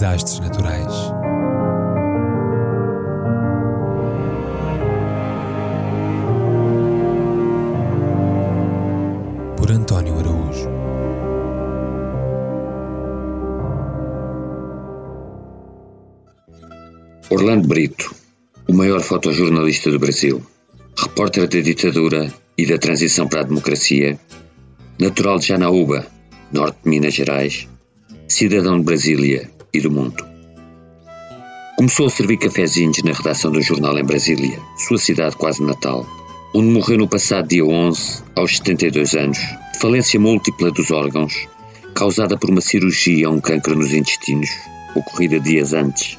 desastres naturais. Por António Araújo. Orlando Brito, o maior fotojornalista do Brasil, repórter da ditadura e da transição para a democracia, natural de Janaúba, norte de Minas Gerais, cidadão de Brasília e do mundo. Começou a servir cafezinhos na redação do jornal em Brasília, sua cidade quase natal, onde morreu no passado dia 11, aos 72 anos, de falência múltipla dos órgãos, causada por uma cirurgia a um cancro nos intestinos, ocorrida dias antes,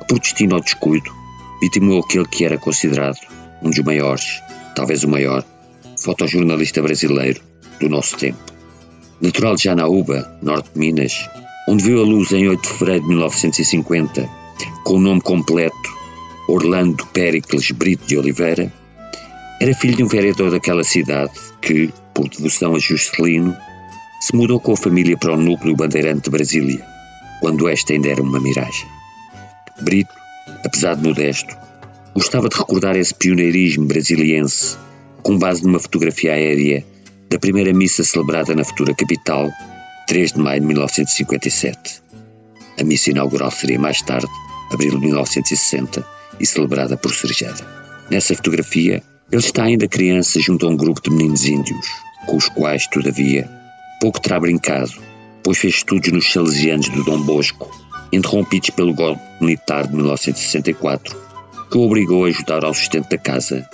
que por destino ao descuido, vitimou aquele que era considerado um dos maiores, talvez o maior, fotojornalista brasileiro do nosso tempo. Natural de Janaúba, norte de Minas, onde viu a luz em 8 de fevereiro de 1950, com o nome completo Orlando Péricles Brito de Oliveira, era filho de um vereador daquela cidade que, por devoção a Juscelino, se mudou com a família para o núcleo bandeirante de Brasília, quando esta ainda era uma miragem. Brito, apesar de modesto, gostava de recordar esse pioneirismo brasiliense com base numa fotografia aérea da primeira missa celebrada na futura capital, 3 de maio de 1957. A missa inaugural seria mais tarde, abril de 1960, e celebrada por Serjada. Nessa fotografia, ele está ainda criança junto a um grupo de meninos índios, com os quais, todavia, pouco terá brincado, pois fez estudos nos Salesianos do Dom Bosco, interrompidos pelo golpe militar de 1964, que o obrigou a ajudar ao sustento da casa.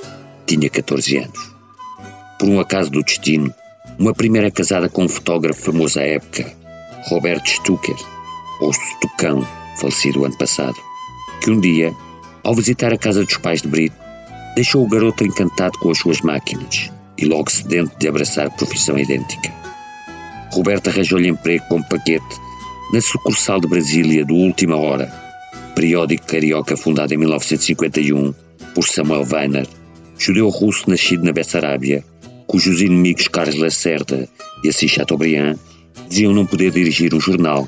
Tinha 14 anos. Por um acaso do destino, uma primeira casada com um fotógrafo famoso à época, Roberto Stucker, ou Stucão, falecido ano passado, que um dia, ao visitar a casa dos pais de Brito, deixou o garoto encantado com as suas máquinas e logo sedento de abraçar profissão idêntica. Roberto arranjou-lhe emprego como paquete na sucursal de Brasília do Última Hora, periódico carioca fundado em 1951 por Samuel Weiner, judeu-russo nascido na Bessarábia, cujos inimigos Carlos Lacerda e Assis Chateaubriand diziam não poder dirigir um jornal,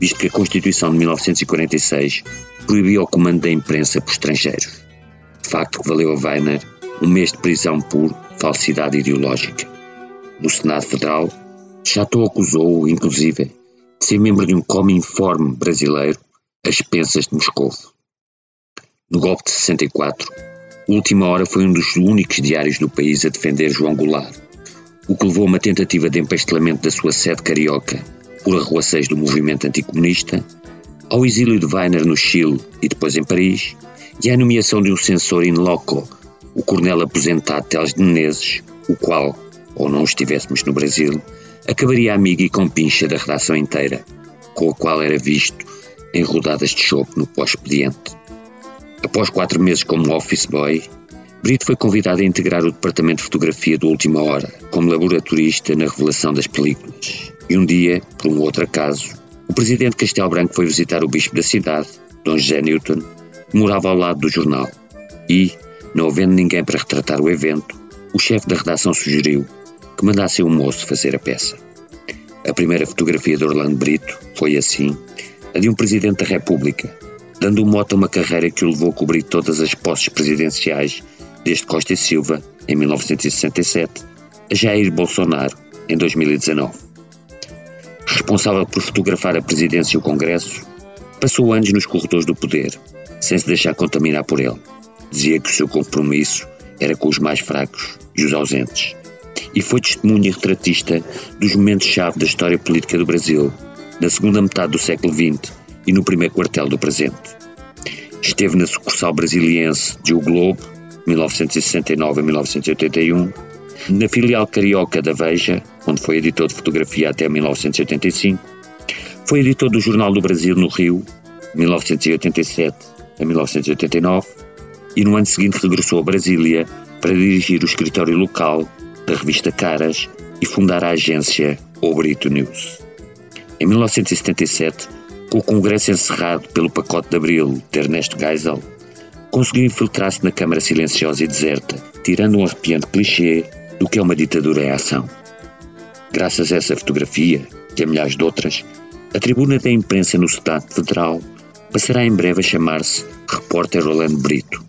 visto que a Constituição de 1946 proibia o comando da imprensa por estrangeiros. Facto que valeu a Weiner um mês de prisão por falsidade ideológica. No Senado Federal, Chateau acusou-o, inclusive, de ser membro de um Cominforme brasileiro às expensas de Moscou. No golpe de 64, Última Hora foi um dos únicos diários do país a defender João Goulart, o que levou a uma tentativa de empastelamento da sua sede carioca por arruaceiros do movimento anticomunista, ao exílio de Weiner no Chile e depois em Paris, e à nomeação de um censor in loco, o coronel aposentado Teles de Menezes, o qual, ou não estivéssemos no Brasil, acabaria amigo e compincha da redação inteira, com a qual era visto em rodadas de chope no pós-expediente. Após quatro meses como office boy, Brito foi convidado a integrar o departamento de fotografia do Última Hora, como laboratorista na revelação das películas. E um dia, por um outro acaso, o presidente Castelo Branco foi visitar o bispo da cidade, Dom José Newton, que morava ao lado do jornal. E, não havendo ninguém para retratar o evento, o chefe da redação sugeriu que mandasse um moço fazer a peça. A primeira fotografia de Orlando Brito foi, assim, a de um presidente da República, dando mote a uma carreira que o levou a cobrir todas as posses presidenciais, desde Costa e Silva, em 1967, a Jair Bolsonaro, em 2019. Responsável por fotografar a presidência e o Congresso, passou anos nos corredores do poder, sem se deixar contaminar por ele. Dizia que o seu compromisso era com os mais fracos e os ausentes. E foi testemunha retratista dos momentos-chave da história política do Brasil, na segunda metade do século XX e no primeiro quartel do presente. Esteve na sucursal brasiliense de O Globo, 1969 a 1981, na filial carioca da Veja, onde foi editor de fotografia até 1985, foi editor do Jornal do Brasil no Rio, 1987 a 1989, e no ano seguinte regressou a Brasília para dirigir o escritório local da revista Caras e fundar a agência O Brito News. Em 1977, com o Congresso encerrado pelo pacote de abril de Ernesto Geisel, conseguiu infiltrar-se na Câmara silenciosa e deserta, tirando um arrepiante clichê do que é uma ditadura em ação. Graças a essa fotografia, e a milhares de outras, A tribuna da imprensa no Senado Federal passará em breve a chamar-se Repórter Rolando Brito.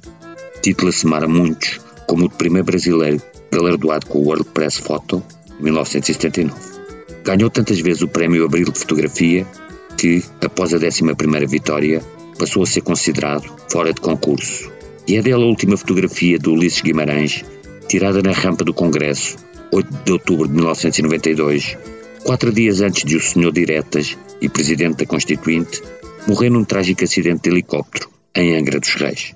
Titula-se a muitos como o primeiro brasileiro galardoado com o World Press Photo em 1979. Ganhou tantas vezes o prémio Abril de Fotografia que, após a 11 vitória, passou a ser considerado fora de concurso. E é dela a última fotografia de Ulisses Guimarães, tirada na rampa do Congresso, 8 de outubro de 1992, quatro dias antes de o Senhor Diretas e Presidente da Constituinte morrer num trágico acidente de helicóptero em Angra dos Reis.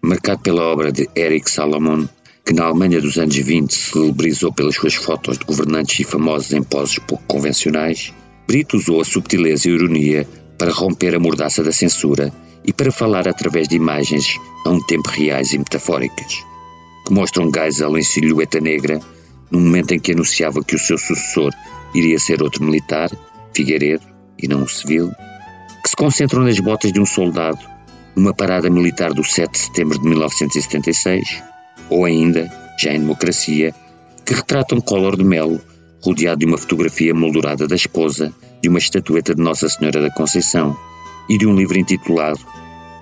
Marcado pela obra de Eric Salomon, que na Alemanha dos anos 20 se celebrizou pelas suas fotos de governantes e famosos em poses pouco convencionais, Brito usou a subtileza e a ironia para romper a mordaça da censura e para falar através de imagens a um tempo reais e metafóricas, que mostram Geisel em silhueta negra no momento em que anunciava que o seu sucessor iria ser outro militar, Figueiredo, e não um civil, que se concentram nas botas de um soldado numa parada militar do 7 de setembro de 1976, ou ainda, já em democracia, que retratam Collor de Melo rodeado de uma fotografia moldurada da esposa, de uma estatueta de Nossa Senhora da Conceição e de um livro intitulado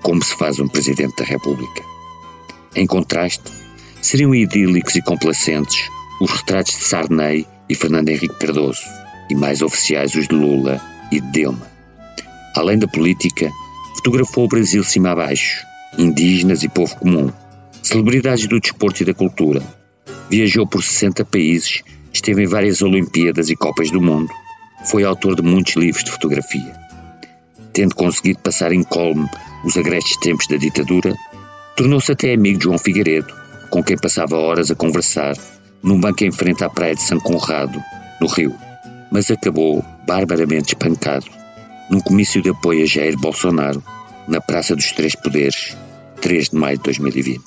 Como se faz um Presidente da República. Em contraste, seriam idílicos e complacentes os retratos de Sarney e Fernando Henrique Cardoso, e mais oficiais os de Lula e de Dilma. Além da política, fotografou o Brasil cima a baixo, indígenas e povo comum, celebridades do desporto e da cultura. Viajou por 60 países, esteve em várias Olimpíadas e Copas do Mundo. Foi autor de muitos livros de fotografia. Tendo conseguido passar incólume os agrestes tempos da ditadura, tornou-se até amigo de João Figueiredo, com quem passava horas a conversar num banco em frente à praia de São Conrado, no Rio, mas acabou barbaramente espancado num comício de apoio a Jair Bolsonaro na Praça dos Três Poderes, 3 de maio de 2020.